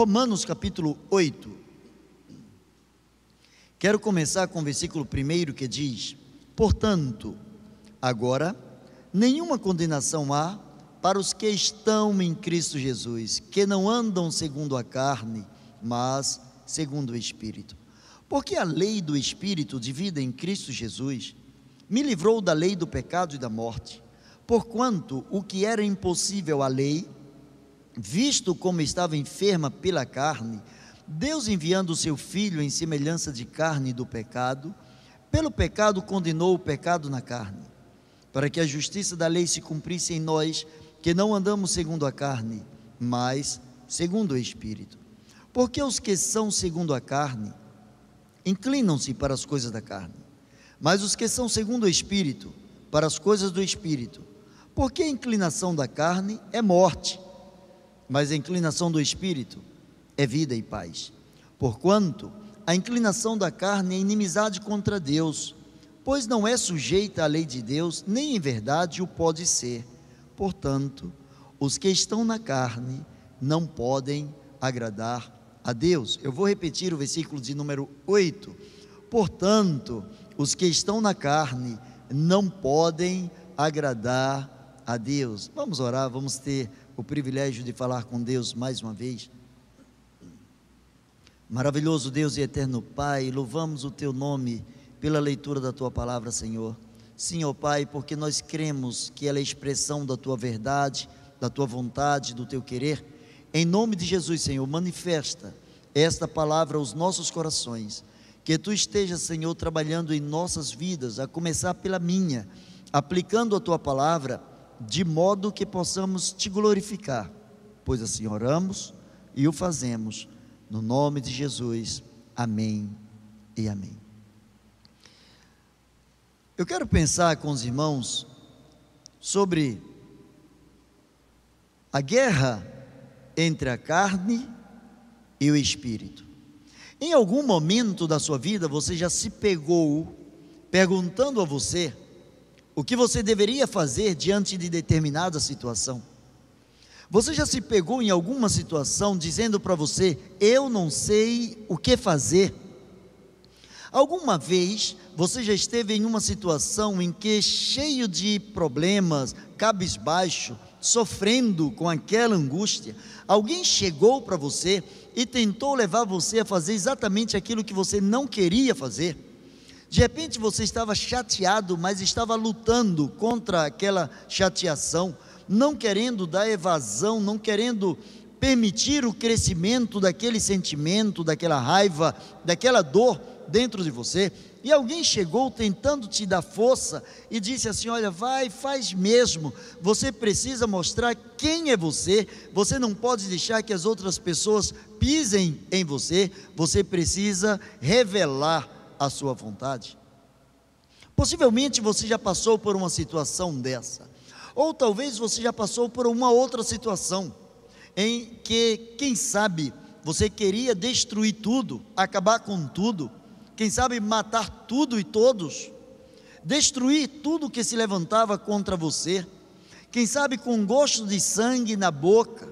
Romanos capítulo 8. Quero começar com o versículo 1 que diz: Portanto, agora, nenhuma condenação há para os que estão em Cristo Jesus, que não andam segundo a carne, mas segundo o Espírito. Porque a lei do Espírito de vida em Cristo Jesus me livrou da lei do pecado e da morte, porquanto o que era impossível à lei, visto como estava enferma pela carne, Deus enviando o seu Filho em semelhança de carne do pecado, pelo pecado condenou o pecado na carne, para que a justiça da lei se cumprisse em nós, que não andamos segundo a carne, mas segundo o Espírito. Porque os que são segundo a carne inclinam-se para as coisas da carne, mas os que são segundo o Espírito, para as coisas do Espírito. Porque a inclinação da carne é morte, mas a inclinação do Espírito é vida e paz. Porquanto a inclinação da carne é inimizade contra Deus, pois não é sujeita à lei de Deus, nem em verdade o pode ser. Portanto, os que estão na carne não podem agradar a Deus. Eu vou repetir o versículo de número 8. Portanto, os que estão na carne não podem agradar a Deus. Vamos orar, vamos ter o privilégio de falar com Deus mais uma vez. Maravilhoso Deus e eterno Pai, louvamos o teu nome pela leitura da tua palavra, Senhor. Sim, ó Pai, porque nós cremos que ela é expressão da tua verdade, da tua vontade, do teu querer. Em nome de Jesus, Senhor, manifesta esta palavra aos nossos corações. Que tu estejas, Senhor, trabalhando em nossas vidas, a começar pela minha, aplicando a tua palavra, de modo que possamos te glorificar. Pois assim oramos e o fazemos, no nome de Jesus. Amém e amém. Eu quero pensar com os irmãos sobre a guerra entre a carne e o espírito. Em algum momento da sua vida você já se pegou perguntando a você o que você deveria fazer diante de determinada situação? Você já se pegou em alguma situação dizendo para você: Eu não sei o que fazer? Alguma vez você já esteve em uma situação em que, cheio de problemas, cabisbaixo, sofrendo com aquela angústia, alguém chegou para você e tentou levar você a fazer exatamente aquilo que você não queria fazer. De repente você estava chateado, mas estava lutando contra aquela chateação, não querendo dar evasão, não querendo permitir o crescimento daquele sentimento, daquela raiva, daquela dor dentro de você. E alguém chegou tentando te dar força e disse assim: Olha, vai, faz mesmo. Você precisa mostrar quem é você. Você não pode deixar que as outras pessoas pisem em você. Você precisa revelar a sua vontade. Possivelmente você já passou por uma situação dessa. Ou talvez você já passou por uma outra situação em que, quem sabe, você queria destruir tudo, acabar com tudo quem sabe matar tudo e todos, destruir tudo que se levantava contra você, quem sabe com gosto de sangue na boca,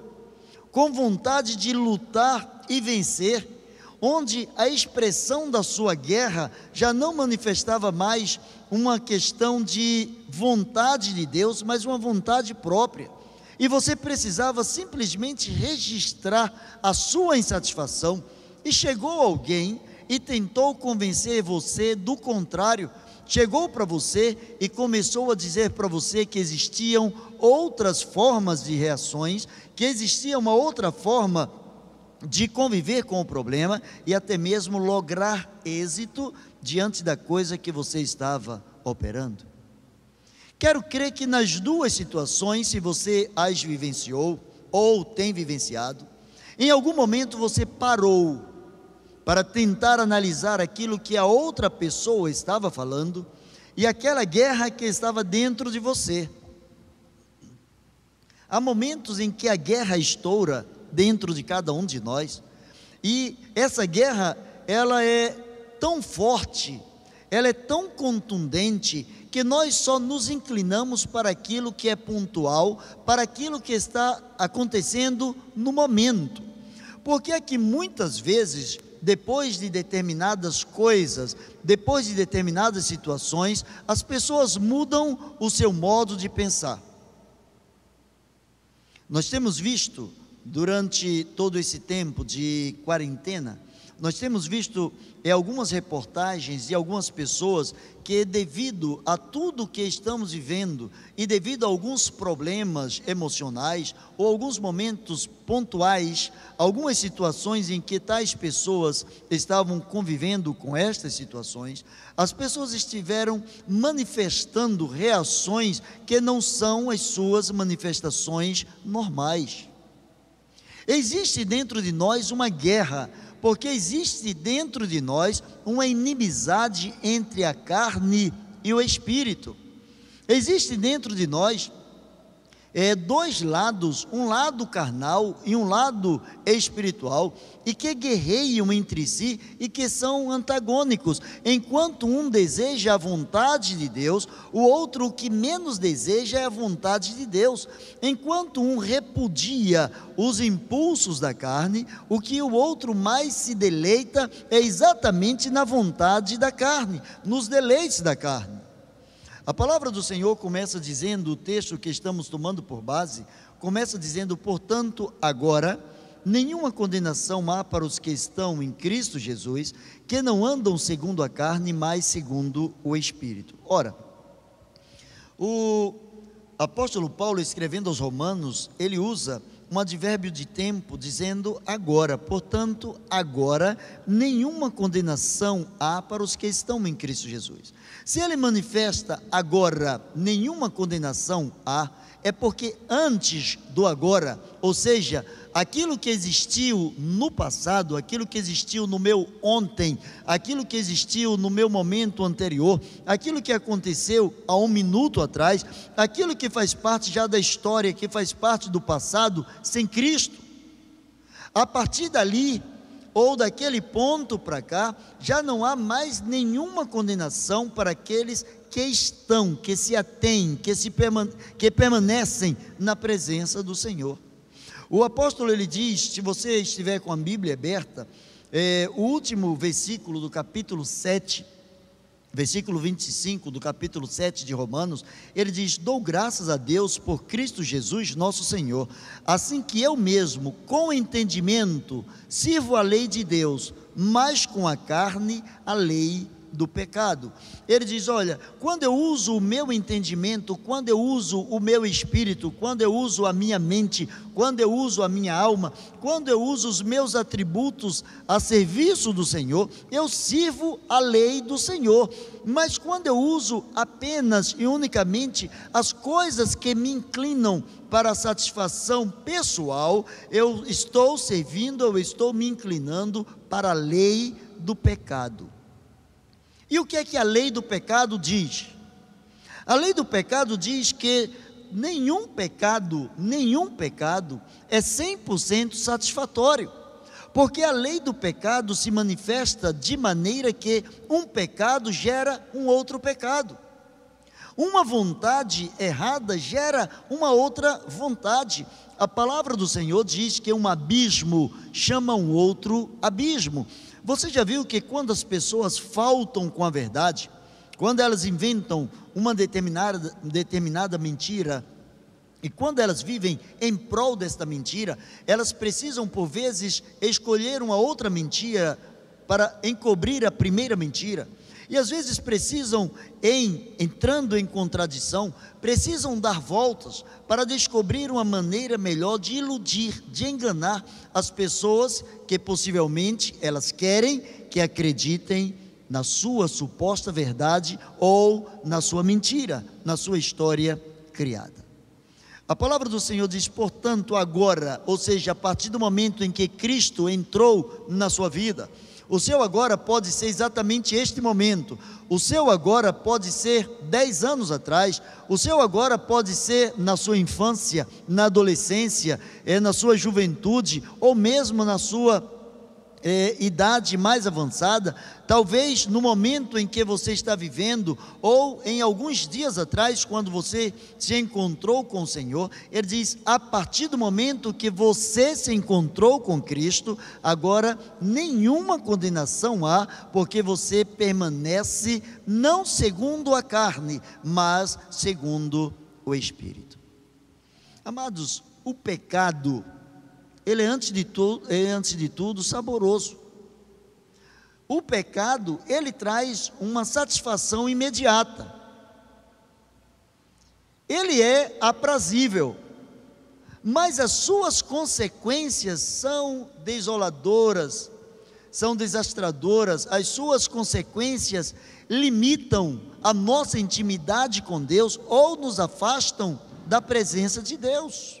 com vontade de lutar e vencer, onde a expressão da sua guerra já não manifestava mais uma questão de vontade de Deus, mas uma vontade própria. E você precisava simplesmente registrar a sua insatisfação, e chegou alguém e tentou convencer você do contrário, chegou para você e começou a dizer para você que existiam outras formas de reações, que existia uma outra forma de conviver com o problema e até mesmo lograr êxito diante da coisa que você estava operando. Quero crer que nas duas situações, se você as vivenciou ou tem vivenciado, em algum momento você parou para tentar analisar aquilo que a outra pessoa estava falando e aquela guerra que estava dentro de você. Há momentos em que a guerra estoura dentro de cada um de nós, e essa guerra, ela é tão forte, ela é tão contundente, que nós só nos inclinamos para aquilo que é pontual, para aquilo que está acontecendo no momento. Por que é que muitas vezes, depois de determinadas coisas, depois de determinadas situações, as pessoas mudam o seu modo de pensar? Nós temos visto durante todo esse tempo de quarentena, nós temos visto em algumas reportagens e algumas pessoas que, devido a tudo que estamos vivendo e devido a alguns problemas emocionais ou alguns momentos pontuais, algumas situações em que tais pessoas estavam convivendo com estas situações, as pessoas estiveram manifestando reações que não são as suas manifestações normais. Existe dentro de nós uma guerra porque existe dentro de nós uma inimizade entre a carne e o espírito. Existe dentro de nós é, dois lados, um lado carnal e um lado espiritual, e que guerreiam entre si e que são antagônicos. Enquanto um deseja a vontade de Deus, o outro o que menos deseja é a vontade de Deus. Enquanto um repudia os impulsos da carne, o que o outro mais se deleita é exatamente na vontade da carne, nos deleites da carne. A palavra do Senhor começa dizendo, o texto que estamos tomando por base, começa dizendo, portanto, agora, nenhuma condenação há para os que estão em Cristo Jesus, que não andam segundo a carne, mas segundo o Espírito. Ora, o apóstolo Paulo, escrevendo aos Romanos, ele usa um advérbio de tempo dizendo agora. Portanto, agora nenhuma condenação há para os que estão em Cristo Jesus. Se ele manifesta agora nenhuma condenação há, é porque antes do agora, ou seja, aquilo que existiu no passado, aquilo que existiu no meu ontem, aquilo que existiu no meu momento anterior, aquilo que aconteceu há um minuto atrás, aquilo que faz parte já da história, que faz parte do passado, sem Cristo. A partir dali, ou daquele ponto para cá, já não há mais nenhuma condenação para aqueles que estão, que se atêm, que, se permane que permanecem na presença do Senhor. O apóstolo ele diz, se você estiver com a Bíblia aberta, é, o último versículo do capítulo 7, versículo 25 do capítulo 7 de Romanos, ele diz: Dou graças a Deus por Cristo Jesus, nosso Senhor, assim que eu mesmo, com entendimento, sirvo a lei de Deus, mas com a carne, a lei do pecado. Ele diz: Olha, quando eu uso o meu entendimento, quando eu uso o meu espírito, quando eu uso a minha mente, quando eu uso a minha alma, quando eu uso os meus atributos a serviço do Senhor, eu sirvo a lei do Senhor. Mas quando eu uso apenas e unicamente as coisas que me inclinam para a satisfação pessoal, eu estou servindo, eu estou me inclinando para a lei do pecado. E o que é que a lei do pecado diz? A lei do pecado diz que nenhum pecado, nenhum pecado é 100% satisfatório. Porque a lei do pecado se manifesta de maneira que um pecado gera um outro pecado. Uma vontade errada gera uma outra vontade. A palavra do Senhor diz que um abismo chama um outro abismo. Você já viu que quando as pessoas faltam com a verdade, quando elas inventam uma determinada, determinada mentira, e quando elas vivem em prol desta mentira, elas precisam por vezes escolher uma outra mentira para encobrir a primeira mentira. E às vezes precisam, em entrando em contradição, precisam dar voltas para descobrir uma maneira melhor de iludir, de enganar as pessoas que possivelmente elas querem que acreditem na sua suposta verdade ou na sua mentira, na sua história criada. A palavra do Senhor diz, portanto, agora, ou seja, a partir do momento em que Cristo entrou na sua vida, o seu agora pode ser exatamente este momento. O seu agora pode ser dez anos atrás. O seu agora pode ser na sua infância, na adolescência, é na sua juventude ou mesmo na sua é, idade mais avançada, talvez no momento em que você está vivendo, ou em alguns dias atrás, quando você se encontrou com o Senhor, ele diz: a partir do momento que você se encontrou com Cristo, agora nenhuma condenação há, porque você permanece não segundo a carne, mas segundo o Espírito. Amados, o pecado ele é antes de, tu, é antes de tudo saboroso. O pecado, ele traz uma satisfação imediata. Ele é aprazível, mas as suas consequências são desoladoras, são desastradoras, as suas consequências limitam a nossa intimidade com Deus ou nos afastam da presença de Deus.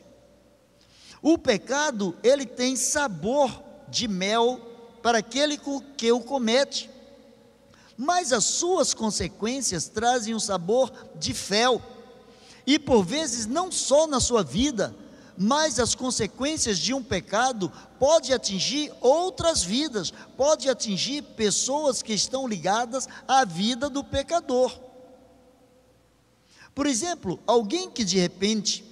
O pecado, ele tem sabor de mel para aquele que o comete, mas as suas consequências trazem um sabor de fel. E por vezes não só na sua vida, mas as consequências de um pecado pode atingir outras vidas, pode atingir pessoas que estão ligadas à vida do pecador. Por exemplo, alguém que de repente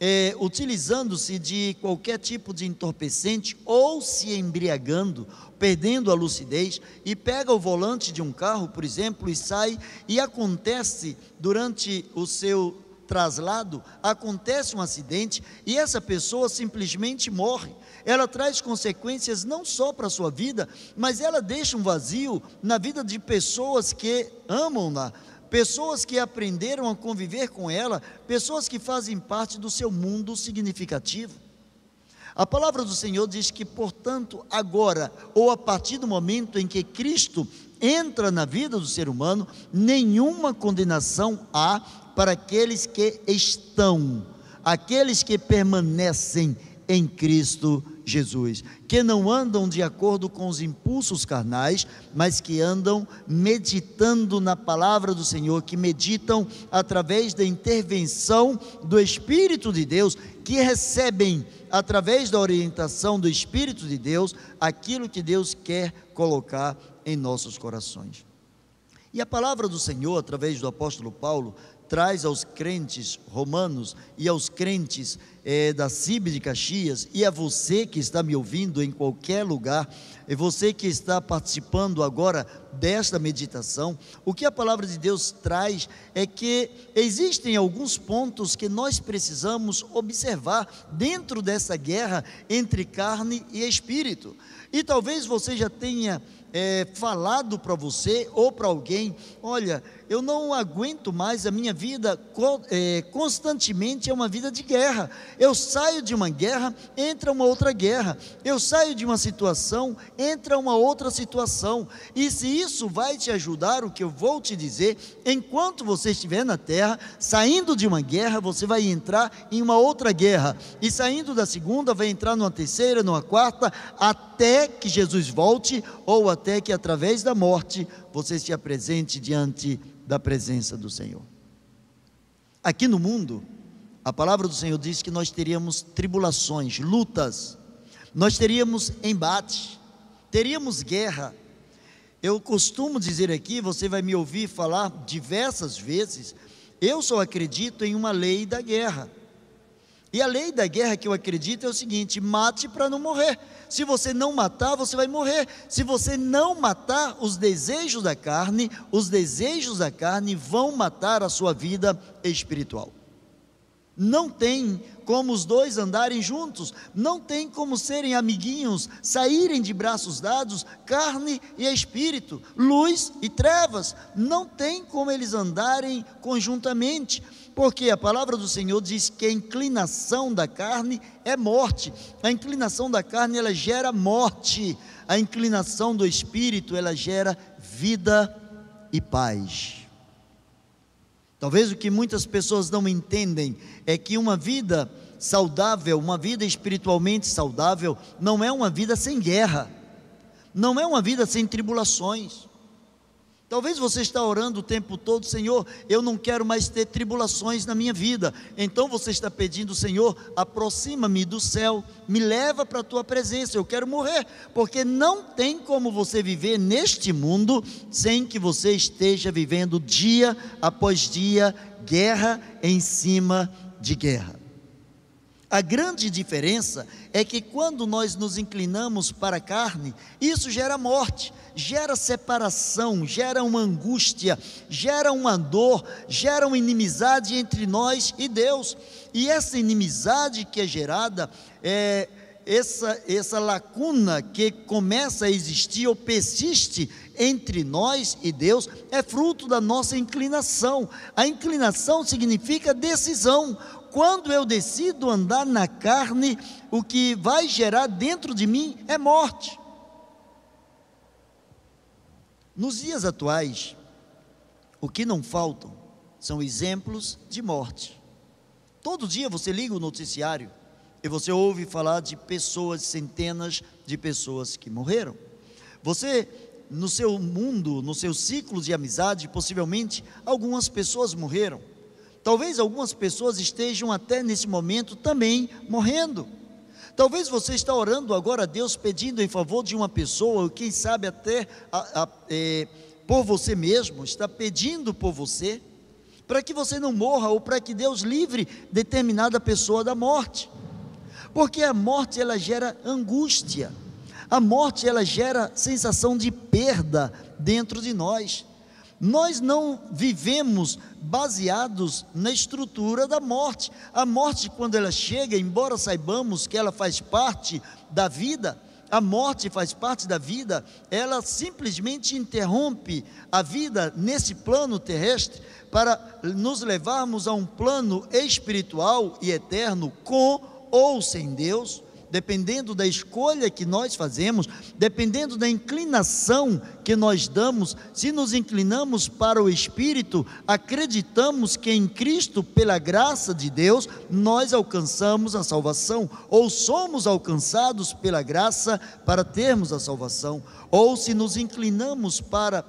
é, utilizando-se de qualquer tipo de entorpecente ou se embriagando, perdendo a lucidez, e pega o volante de um carro, por exemplo, e sai, e acontece durante o seu traslado, acontece um acidente e essa pessoa simplesmente morre. Ela traz consequências não só para a sua vida, mas ela deixa um vazio na vida de pessoas que amam-na, pessoas que aprenderam a conviver com ela, pessoas que fazem parte do seu mundo significativo. A palavra do Senhor diz que, portanto, agora, ou a partir do momento em que Cristo entra na vida do ser humano, nenhuma condenação há para aqueles que estão, aqueles que permanecem em Cristo Jesus, que não andam de acordo com os impulsos carnais, mas que andam meditando na palavra do Senhor, que meditam através da intervenção do Espírito de Deus, que recebem através da orientação do Espírito de Deus aquilo que Deus quer colocar em nossos corações. E a palavra do Senhor, através do apóstolo Paulo, traz aos crentes romanos e aos crentes é, da CIB de Caxias e a você que está me ouvindo em qualquer lugar, e você que está participando agora desta meditação, o que a palavra de Deus traz é que existem alguns pontos que nós precisamos observar dentro dessa guerra entre carne e espírito. E talvez você já tenha é, falado para você ou para alguém: olha, eu não aguento mais, a minha vida é, constantemente é uma vida de guerra. Eu saio de uma guerra, entra uma outra guerra. Eu saio de uma situação, entra uma outra situação. E se isso vai te ajudar, o que eu vou te dizer, enquanto você estiver na terra, saindo de uma guerra, você vai entrar em uma outra guerra. E saindo da segunda, vai entrar numa terceira, numa quarta, até que Jesus volte ou até que através da morte você se apresente diante da presença do Senhor. Aqui no mundo, a palavra do Senhor diz que nós teríamos tribulações, lutas, nós teríamos embate, teríamos guerra. Eu costumo dizer aqui, você vai me ouvir falar diversas vezes, eu só acredito em uma lei da guerra. E a lei da guerra que eu acredito é o seguinte: mate para não morrer. Se você não matar, você vai morrer. Se você não matar os desejos da carne, os desejos da carne vão matar a sua vida espiritual. Não tem como os dois andarem juntos, não tem como serem amiguinhos, saírem de braços dados, carne e espírito, luz e trevas, não tem como eles andarem conjuntamente. Porque a palavra do Senhor diz que a inclinação da carne é morte. A inclinação da carne ela gera morte. A inclinação do espírito ela gera vida e paz. Talvez o que muitas pessoas não entendem é que uma vida saudável, uma vida espiritualmente saudável, não é uma vida sem guerra, não é uma vida sem tribulações. Talvez você está orando o tempo todo, Senhor, eu não quero mais ter tribulações na minha vida. Então você está pedindo, Senhor, aproxima-me do céu, me leva para a tua presença. Eu quero morrer, porque não tem como você viver neste mundo sem que você esteja vivendo dia após dia guerra em cima de guerra. A grande diferença é que quando nós nos inclinamos para a carne, isso gera morte, gera separação, gera uma angústia, gera uma dor, gera uma inimizade entre nós e Deus. E essa inimizade que é gerada, é, essa, essa lacuna que começa a existir ou persiste entre nós e Deus, é fruto da nossa inclinação. A inclinação significa decisão quando eu decido andar na carne, o que vai gerar dentro de mim é morte. Nos dias atuais, o que não faltam são exemplos de morte. Todo dia você liga o noticiário e você ouve falar de pessoas, centenas de pessoas que morreram. Você, no seu mundo, no seu ciclo de amizade, possivelmente algumas pessoas morreram. Talvez algumas pessoas estejam até nesse momento também morrendo. Talvez você está orando agora a Deus pedindo em favor de uma pessoa, ou quem sabe até a, a, é, por você mesmo, está pedindo por você, para que você não morra ou para que Deus livre determinada pessoa da morte. Porque a morte ela gera angústia. A morte ela gera sensação de perda dentro de nós. Nós não vivemos baseados na estrutura da morte. A morte, quando ela chega, embora saibamos que ela faz parte da vida, a morte faz parte da vida, ela simplesmente interrompe a vida nesse plano terrestre para nos levarmos a um plano espiritual e eterno com ou sem Deus dependendo da escolha que nós fazemos, dependendo da inclinação que nós damos, se nos inclinamos para o Espírito, acreditamos que em Cristo, pela graça de Deus, nós alcançamos a salvação, ou somos alcançados pela graça para termos a salvação, ou se nos inclinamos para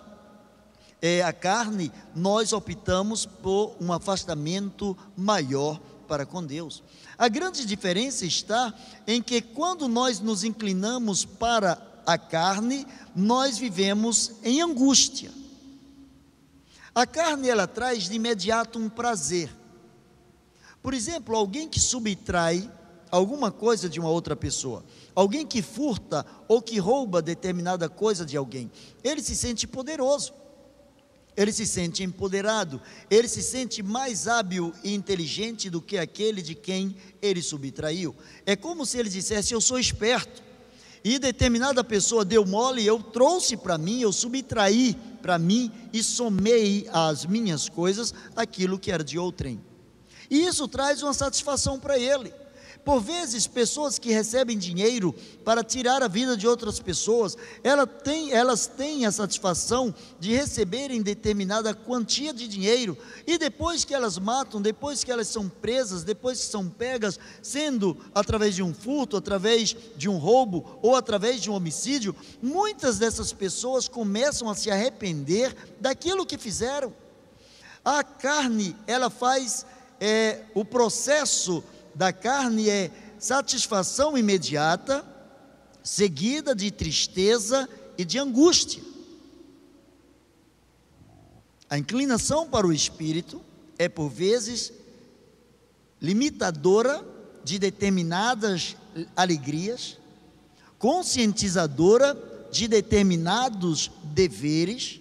é, a carne, nós optamos por um afastamento maior para com Deus. A grande diferença está em que quando nós nos inclinamos para a carne, nós vivemos em angústia. A carne ela traz de imediato um prazer. Por exemplo, alguém que subtrai alguma coisa de uma outra pessoa, alguém que furta ou que rouba determinada coisa de alguém, ele se sente poderoso ele se sente empoderado, ele se sente mais hábil e inteligente do que aquele de quem ele subtraiu. É como se ele dissesse: Eu sou esperto, e determinada pessoa deu mole, eu trouxe para mim, eu subtraí para mim e somei às minhas coisas aquilo que era de outrem. E isso traz uma satisfação para ele. Por vezes, pessoas que recebem dinheiro para tirar a vida de outras pessoas, elas têm, elas têm a satisfação de receberem determinada quantia de dinheiro, e depois que elas matam, depois que elas são presas, depois que são pegas, sendo através de um furto, através de um roubo ou através de um homicídio, muitas dessas pessoas começam a se arrepender daquilo que fizeram. A carne, ela faz é, o processo da carne é satisfação imediata, seguida de tristeza e de angústia. A inclinação para o espírito é, por vezes, limitadora de determinadas alegrias, conscientizadora de determinados deveres,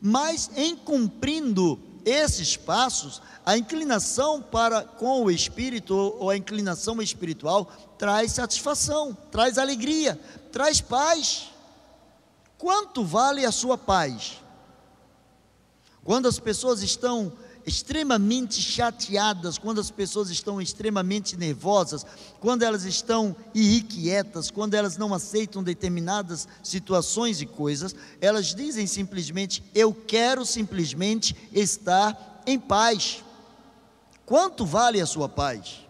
mas em cumprindo esses passos, a inclinação para com o espírito ou a inclinação espiritual traz satisfação, traz alegria, traz paz. Quanto vale a sua paz? Quando as pessoas estão extremamente chateadas, quando as pessoas estão extremamente nervosas, quando elas estão irrequietas, quando elas não aceitam determinadas situações e coisas, elas dizem simplesmente: Eu quero simplesmente estar em paz. Quanto vale a sua paz?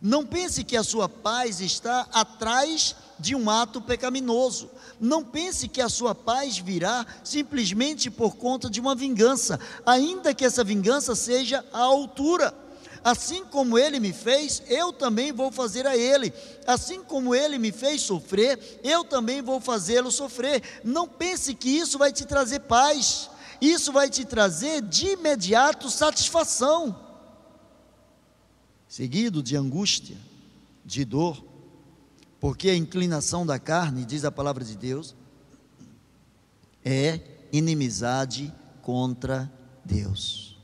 Não pense que a sua paz está atrás de um ato pecaminoso. Não pense que a sua paz virá simplesmente por conta de uma vingança, ainda que essa vingança seja à altura. Assim como ele me fez, eu também vou fazer a ele. Assim como ele me fez sofrer, eu também vou fazê-lo sofrer. Não pense que isso vai te trazer paz. Isso vai te trazer de imediato satisfação, seguido de angústia, de dor, porque a inclinação da carne, diz a palavra de Deus, é inimizade contra Deus.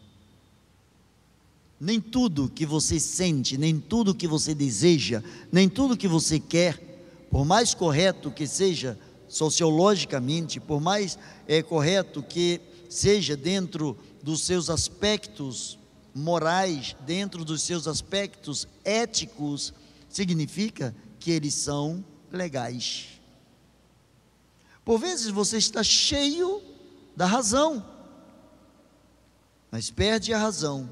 Nem tudo que você sente, nem tudo que você deseja, nem tudo que você quer, por mais correto que seja sociologicamente, por mais é, correto que seja dentro dos seus aspectos morais, dentro dos seus aspectos éticos, significa que eles são legais. Por vezes você está cheio da razão, mas perde a razão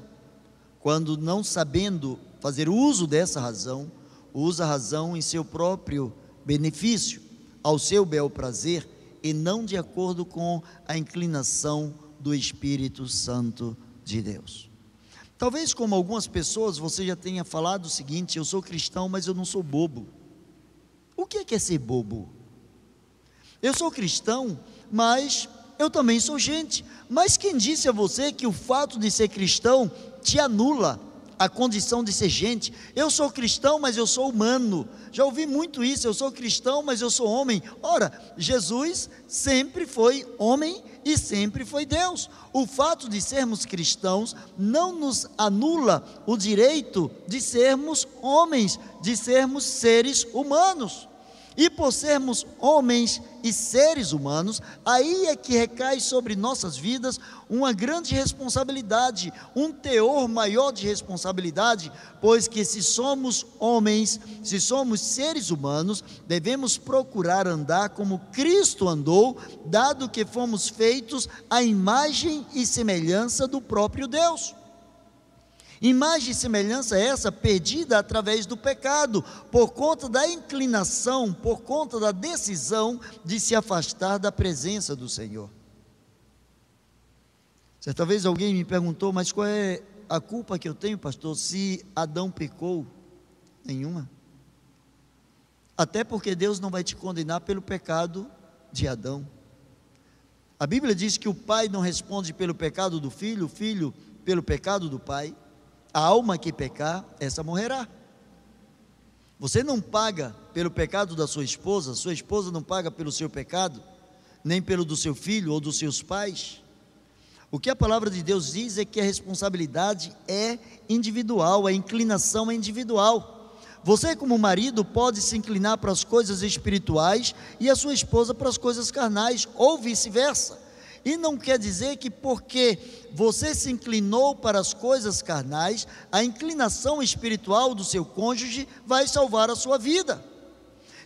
quando não sabendo fazer uso dessa razão, usa a razão em seu próprio benefício, ao seu bel prazer e não de acordo com a inclinação do Espírito Santo de Deus. Talvez, como algumas pessoas, você já tenha falado o seguinte: eu sou cristão, mas eu não sou bobo. O que é, é ser bobo? Eu sou cristão, mas eu também sou gente. Mas quem disse a você que o fato de ser cristão te anula a condição de ser gente? Eu sou cristão, mas eu sou humano. Já ouvi muito isso. Eu sou cristão, mas eu sou homem. Ora, Jesus sempre foi homem e sempre foi Deus. O fato de sermos cristãos não nos anula o direito de sermos homens, de sermos seres humanos. E por sermos homens e seres humanos, aí é que recai sobre nossas vidas uma grande responsabilidade, um teor maior de responsabilidade, pois que se somos homens, se somos seres humanos, devemos procurar andar como Cristo andou, dado que fomos feitos à imagem e semelhança do próprio Deus. Imagem e semelhança essa perdida através do pecado, por conta da inclinação, por conta da decisão de se afastar da presença do Senhor. Certa vez alguém me perguntou, mas qual é a culpa que eu tenho, pastor, se Adão pecou? Nenhuma. Até porque Deus não vai te condenar pelo pecado de Adão. A Bíblia diz que o pai não responde pelo pecado do filho, o filho pelo pecado do pai. A alma que pecar, essa morrerá. Você não paga pelo pecado da sua esposa, sua esposa não paga pelo seu pecado, nem pelo do seu filho ou dos seus pais. O que a palavra de Deus diz é que a responsabilidade é individual, a inclinação é individual. Você, como marido, pode se inclinar para as coisas espirituais e a sua esposa para as coisas carnais, ou vice-versa. E não quer dizer que porque você se inclinou para as coisas carnais, a inclinação espiritual do seu cônjuge vai salvar a sua vida.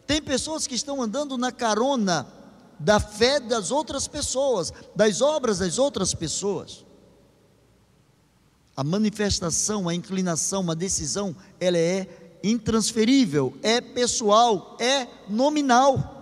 Tem pessoas que estão andando na carona da fé das outras pessoas, das obras das outras pessoas. A manifestação, a inclinação, a decisão, ela é intransferível, é pessoal, é nominal.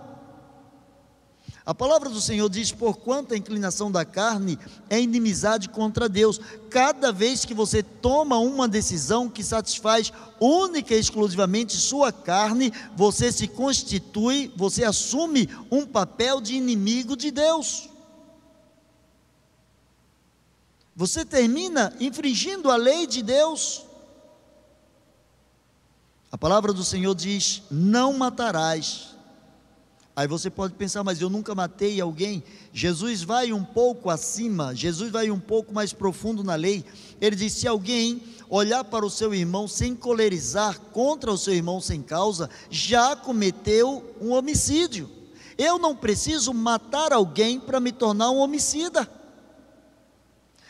A palavra do Senhor diz: por quanto a inclinação da carne é inimizade contra Deus. Cada vez que você toma uma decisão que satisfaz única e exclusivamente sua carne, você se constitui, você assume um papel de inimigo de Deus. Você termina infringindo a lei de Deus. A palavra do Senhor diz: não matarás. Aí você pode pensar, mas eu nunca matei alguém. Jesus vai um pouco acima, Jesus vai um pouco mais profundo na lei. Ele diz: se alguém olhar para o seu irmão sem colerizar contra o seu irmão sem causa, já cometeu um homicídio. Eu não preciso matar alguém para me tornar um homicida.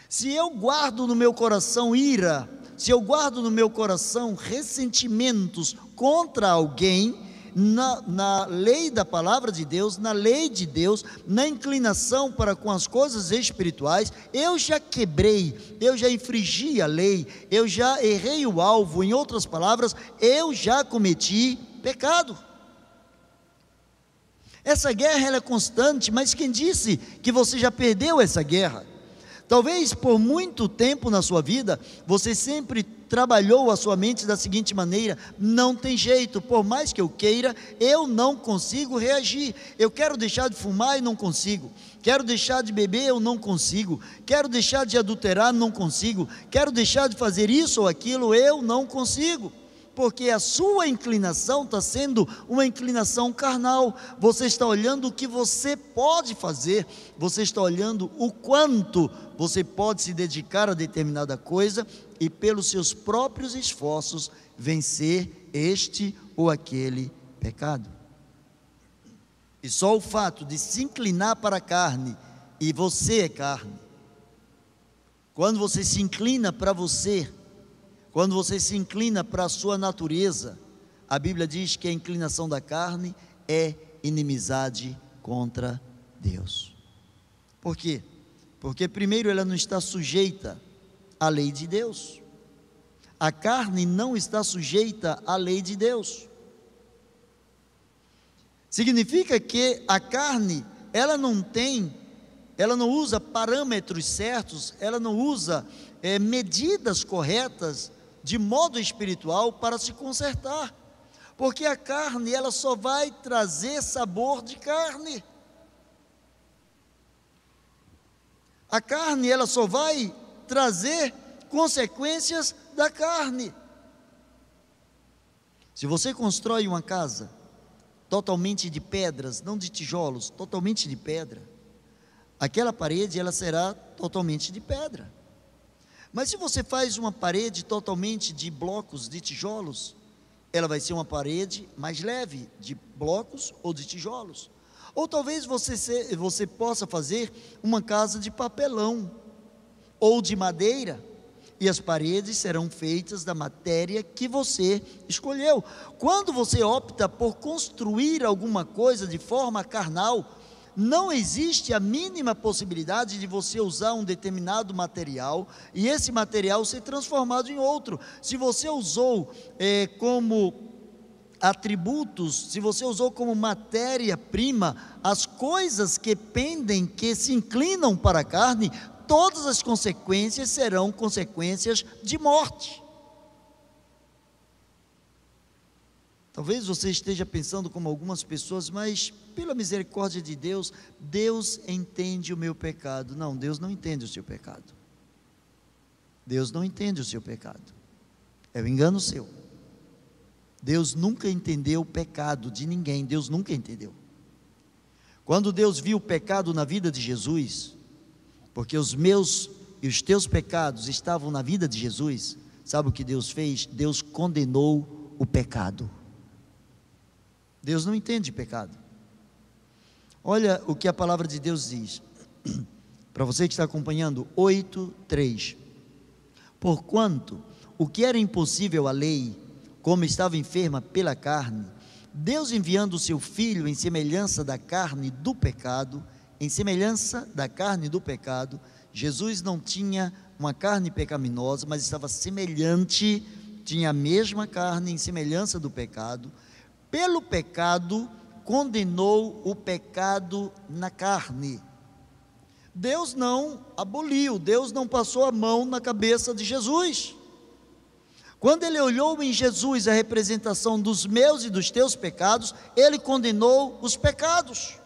Se eu guardo no meu coração ira, se eu guardo no meu coração ressentimentos contra alguém, na, na lei da palavra de Deus, na lei de Deus, na inclinação para com as coisas espirituais, eu já quebrei, eu já infringi a lei, eu já errei o alvo, em outras palavras, eu já cometi pecado. Essa guerra ela é constante, mas quem disse que você já perdeu essa guerra? Talvez por muito tempo na sua vida, você sempre trabalhou a sua mente da seguinte maneira: não tem jeito, por mais que eu queira, eu não consigo reagir. Eu quero deixar de fumar e não consigo. Quero deixar de beber, eu não consigo. Quero deixar de adulterar, não consigo. Quero deixar de fazer isso ou aquilo, eu não consigo porque a sua inclinação está sendo uma inclinação carnal. Você está olhando o que você pode fazer, você está olhando o quanto você pode se dedicar a determinada coisa e, pelos seus próprios esforços, vencer este ou aquele pecado. E só o fato de se inclinar para a carne, e você é carne, quando você se inclina para você, quando você se inclina para a sua natureza, a Bíblia diz que a inclinação da carne é inimizade contra Deus. Por quê? Porque, primeiro, ela não está sujeita à lei de Deus. A carne não está sujeita à lei de Deus. Significa que a carne, ela não tem, ela não usa parâmetros certos, ela não usa é, medidas corretas de modo espiritual para se consertar. Porque a carne, ela só vai trazer sabor de carne. A carne, ela só vai trazer consequências da carne. Se você constrói uma casa totalmente de pedras, não de tijolos, totalmente de pedra, aquela parede ela será totalmente de pedra. Mas se você faz uma parede totalmente de blocos, de tijolos, ela vai ser uma parede mais leve, de blocos ou de tijolos. Ou talvez você, se, você possa fazer uma casa de papelão ou de madeira, e as paredes serão feitas da matéria que você escolheu. Quando você opta por construir alguma coisa de forma carnal, não existe a mínima possibilidade de você usar um determinado material e esse material ser transformado em outro. Se você usou é, como atributos, se você usou como matéria-prima as coisas que pendem, que se inclinam para a carne, todas as consequências serão consequências de morte. Talvez você esteja pensando como algumas pessoas, mas pela misericórdia de Deus, Deus entende o meu pecado. Não, Deus não entende o seu pecado. Deus não entende o seu pecado. É o um engano seu. Deus nunca entendeu o pecado de ninguém, Deus nunca entendeu. Quando Deus viu o pecado na vida de Jesus, porque os meus e os teus pecados estavam na vida de Jesus, sabe o que Deus fez? Deus condenou o pecado. Deus não entende pecado. Olha o que a palavra de Deus diz. Para você que está acompanhando, 8, 3. Porquanto o que era impossível à lei, como estava enferma pela carne, Deus enviando o seu filho em semelhança da carne do pecado, em semelhança da carne do pecado, Jesus não tinha uma carne pecaminosa, mas estava semelhante, tinha a mesma carne em semelhança do pecado pelo pecado, condenou o pecado na carne. Deus não aboliu, Deus não passou a mão na cabeça de Jesus. Quando ele olhou em Jesus a representação dos meus e dos teus pecados, ele condenou os pecados.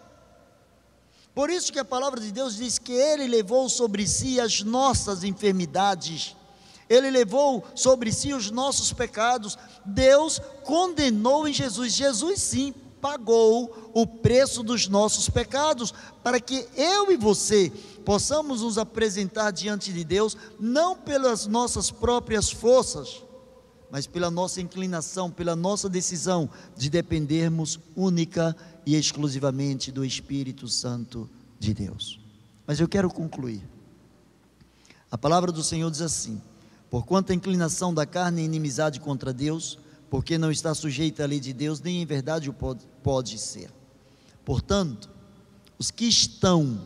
Por isso que a palavra de Deus diz que ele levou sobre si as nossas enfermidades ele levou sobre si os nossos pecados. Deus condenou em Jesus. Jesus, sim, pagou o preço dos nossos pecados, para que eu e você possamos nos apresentar diante de Deus, não pelas nossas próprias forças, mas pela nossa inclinação, pela nossa decisão de dependermos única e exclusivamente do Espírito Santo de Deus. Mas eu quero concluir. A palavra do Senhor diz assim: Porquanto a inclinação da carne é inimizade contra Deus, porque não está sujeita à lei de Deus, nem em verdade o pode, pode ser. Portanto, os que estão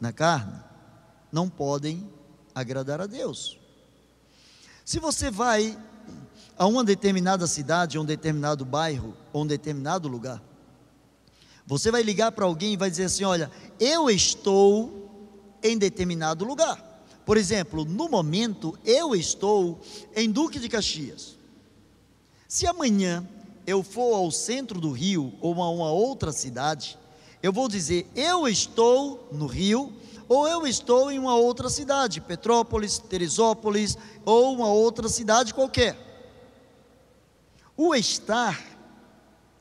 na carne não podem agradar a Deus. Se você vai a uma determinada cidade, a um determinado bairro, ou um determinado lugar, Você vai ligar para alguém e vai dizer assim: Olha, eu estou em determinado lugar. Por exemplo, no momento eu estou em Duque de Caxias. Se amanhã eu for ao centro do Rio ou a uma outra cidade, eu vou dizer eu estou no Rio ou eu estou em uma outra cidade, Petrópolis, Teresópolis ou uma outra cidade qualquer. O estar,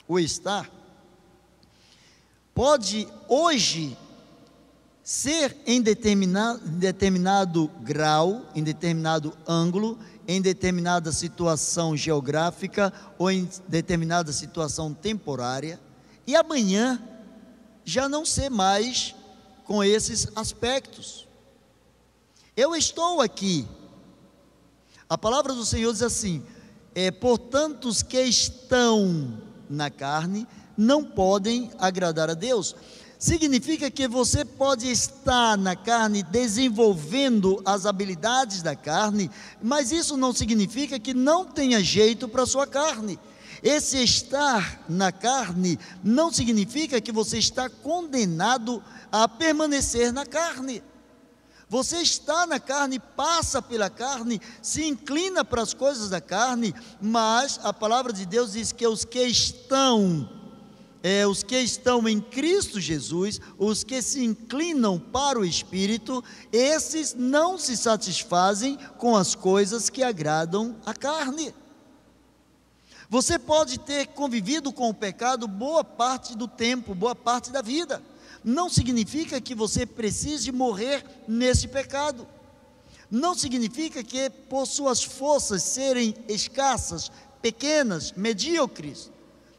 o estar, pode hoje ser em determinado, determinado grau, em determinado ângulo, em determinada situação geográfica ou em determinada situação temporária, e amanhã já não ser mais com esses aspectos. Eu estou aqui. A palavra do Senhor diz assim: é, portanto, os que estão na carne não podem agradar a Deus significa que você pode estar na carne desenvolvendo as habilidades da carne, mas isso não significa que não tenha jeito para a sua carne. Esse estar na carne não significa que você está condenado a permanecer na carne. Você está na carne, passa pela carne, se inclina para as coisas da carne, mas a palavra de Deus diz que os que estão é, os que estão em Cristo Jesus, os que se inclinam para o Espírito, esses não se satisfazem com as coisas que agradam a carne. Você pode ter convivido com o pecado boa parte do tempo, boa parte da vida. Não significa que você precise morrer nesse pecado. Não significa que, por suas forças serem escassas, pequenas, medíocres,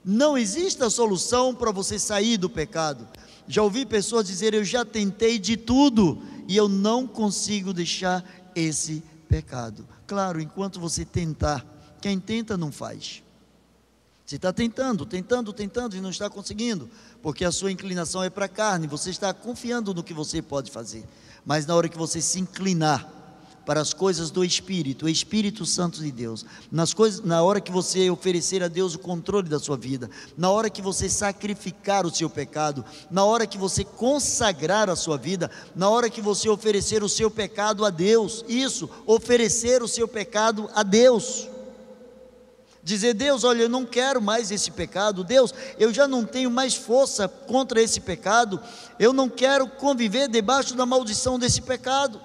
não existe a solução para você sair do pecado. Já ouvi pessoas dizer: Eu já tentei de tudo e eu não consigo deixar esse pecado. Claro, enquanto você tentar, quem tenta não faz. Você está tentando, tentando, tentando e não está conseguindo, porque a sua inclinação é para a carne, você está confiando no que você pode fazer. Mas na hora que você se inclinar para as coisas do Espírito, o Espírito Santo de Deus. Nas coisas, na hora que você oferecer a Deus o controle da sua vida, na hora que você sacrificar o seu pecado, na hora que você consagrar a sua vida, na hora que você oferecer o seu pecado a Deus, isso, oferecer o seu pecado a Deus. Dizer, Deus, olha, eu não quero mais esse pecado, Deus, eu já não tenho mais força contra esse pecado, eu não quero conviver debaixo da maldição desse pecado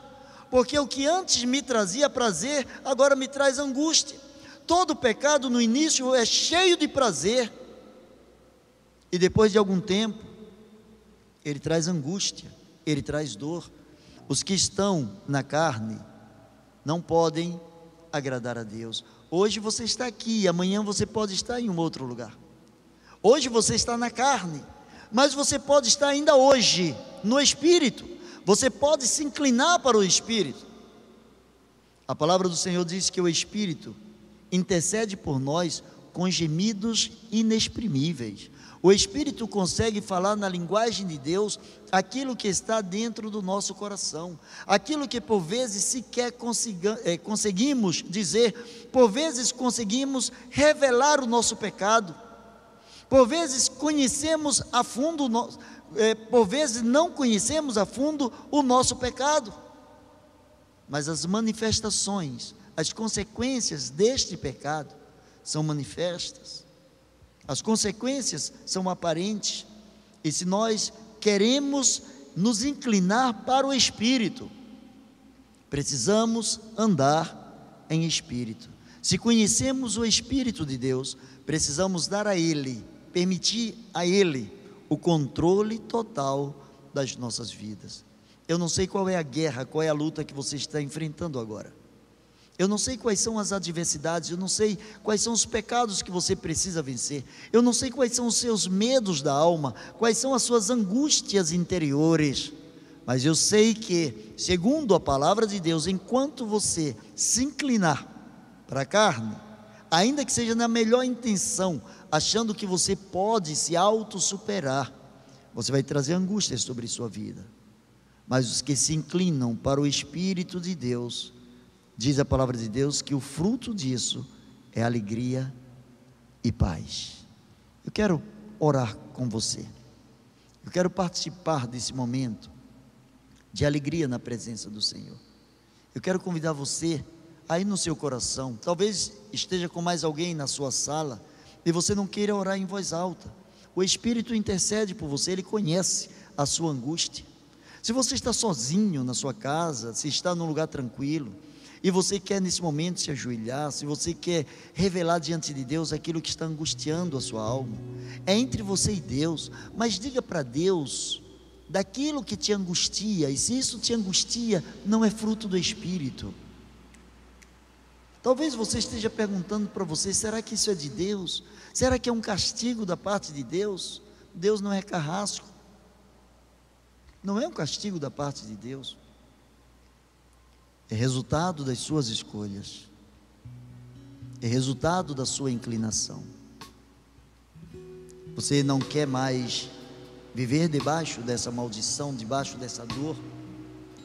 porque o que antes me trazia prazer, agora me traz angústia. Todo pecado no início é cheio de prazer, e depois de algum tempo, ele traz angústia, ele traz dor. Os que estão na carne não podem agradar a Deus. Hoje você está aqui, amanhã você pode estar em um outro lugar. Hoje você está na carne, mas você pode estar ainda hoje no espírito. Você pode se inclinar para o Espírito. A palavra do Senhor diz que o Espírito intercede por nós com gemidos inexprimíveis. O Espírito consegue falar na linguagem de Deus aquilo que está dentro do nosso coração, aquilo que por vezes sequer é, conseguimos dizer, por vezes conseguimos revelar o nosso pecado, por vezes conhecemos a fundo é, por vezes não conhecemos a fundo o nosso pecado, mas as manifestações, as consequências deste pecado são manifestas, as consequências são aparentes, e se nós queremos nos inclinar para o Espírito, precisamos andar em Espírito. Se conhecemos o Espírito de Deus, precisamos dar a Ele, permitir a Ele o controle total das nossas vidas. Eu não sei qual é a guerra, qual é a luta que você está enfrentando agora. Eu não sei quais são as adversidades, eu não sei quais são os pecados que você precisa vencer, eu não sei quais são os seus medos da alma, quais são as suas angústias interiores, mas eu sei que, segundo a palavra de Deus, enquanto você se inclinar para a carne, ainda que seja na melhor intenção, achando que você pode se auto-superar, você vai trazer angústias sobre sua vida. Mas os que se inclinam para o Espírito de Deus, diz a palavra de Deus que o fruto disso é alegria e paz. Eu quero orar com você. Eu quero participar desse momento de alegria na presença do Senhor. Eu quero convidar você aí no seu coração. Talvez esteja com mais alguém na sua sala e você não queira orar em voz alta. O Espírito intercede por você, ele conhece a sua angústia. Se você está sozinho na sua casa, se está num lugar tranquilo, e você quer nesse momento se ajoelhar, se você quer revelar diante de Deus aquilo que está angustiando a sua alma, é entre você e Deus, mas diga para Deus daquilo que te angustia, e se isso te angustia, não é fruto do Espírito. Talvez você esteja perguntando para você: será que isso é de Deus? Será que é um castigo da parte de Deus? Deus não é carrasco. Não é um castigo da parte de Deus. É resultado das suas escolhas. É resultado da sua inclinação. Você não quer mais viver debaixo dessa maldição, debaixo dessa dor,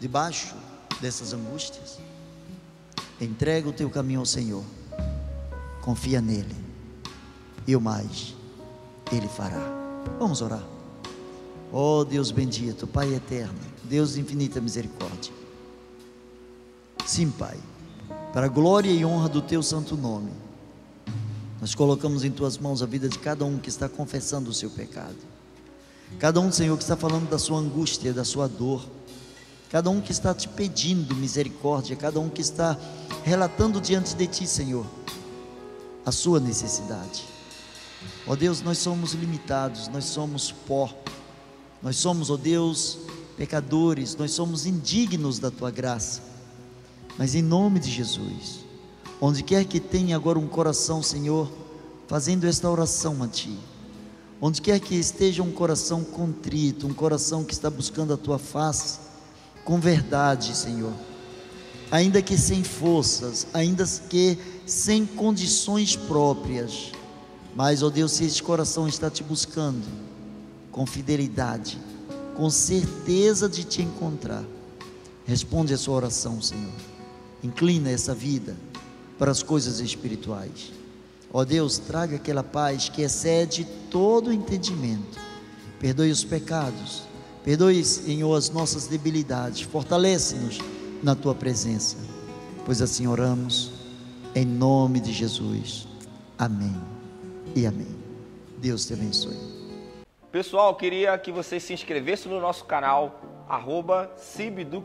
debaixo dessas angústias? Entrega o teu caminho ao Senhor. Confia nele. E o mais, ele fará. Vamos orar. Oh Deus bendito, Pai eterno, Deus de infinita misericórdia. Sim, Pai, para a glória e honra do Teu santo nome, nós colocamos em Tuas mãos a vida de cada um que está confessando o seu pecado, cada um, Senhor, que está falando da sua angústia, da sua dor, cada um que está te pedindo misericórdia, cada um que está relatando diante de Ti, Senhor, a sua necessidade. Ó Deus, nós somos limitados, nós somos pó, nós somos, ó Deus, pecadores, nós somos indignos da Tua graça. Mas em nome de Jesus, onde quer que tenha agora um coração, Senhor, fazendo esta oração a Ti, onde quer que esteja um coração contrito, um coração que está buscando a Tua face, com verdade, Senhor, ainda que sem forças, ainda que sem condições próprias, mas, ó Deus, se este coração está te buscando, com fidelidade, com certeza de te encontrar, responde a sua oração, Senhor Inclina essa vida para as coisas espirituais. Ó Deus, traga aquela paz que excede todo o entendimento. Perdoe os pecados, perdoe, Senhor, as nossas debilidades, fortalece-nos na tua presença. Pois assim oramos, em nome de Jesus. Amém e amém. Deus te abençoe. Pessoal, queria que você se inscrevesse no nosso canal, arroba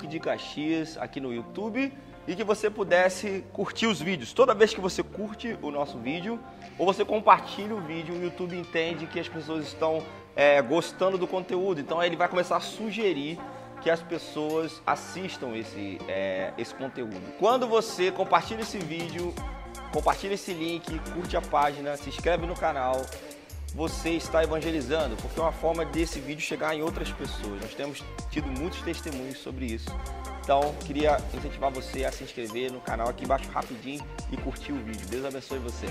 de Caxias, aqui no YouTube e que você pudesse curtir os vídeos. Toda vez que você curte o nosso vídeo ou você compartilha o vídeo, o YouTube entende que as pessoas estão é, gostando do conteúdo, então ele vai começar a sugerir que as pessoas assistam esse, é, esse conteúdo. Quando você compartilha esse vídeo, compartilha esse link, curte a página, se inscreve no canal, você está evangelizando, porque é uma forma desse vídeo chegar em outras pessoas. Nós temos tido muitos testemunhos sobre isso. Então, queria incentivar você a se inscrever no canal aqui embaixo rapidinho e curtir o vídeo. Deus abençoe você.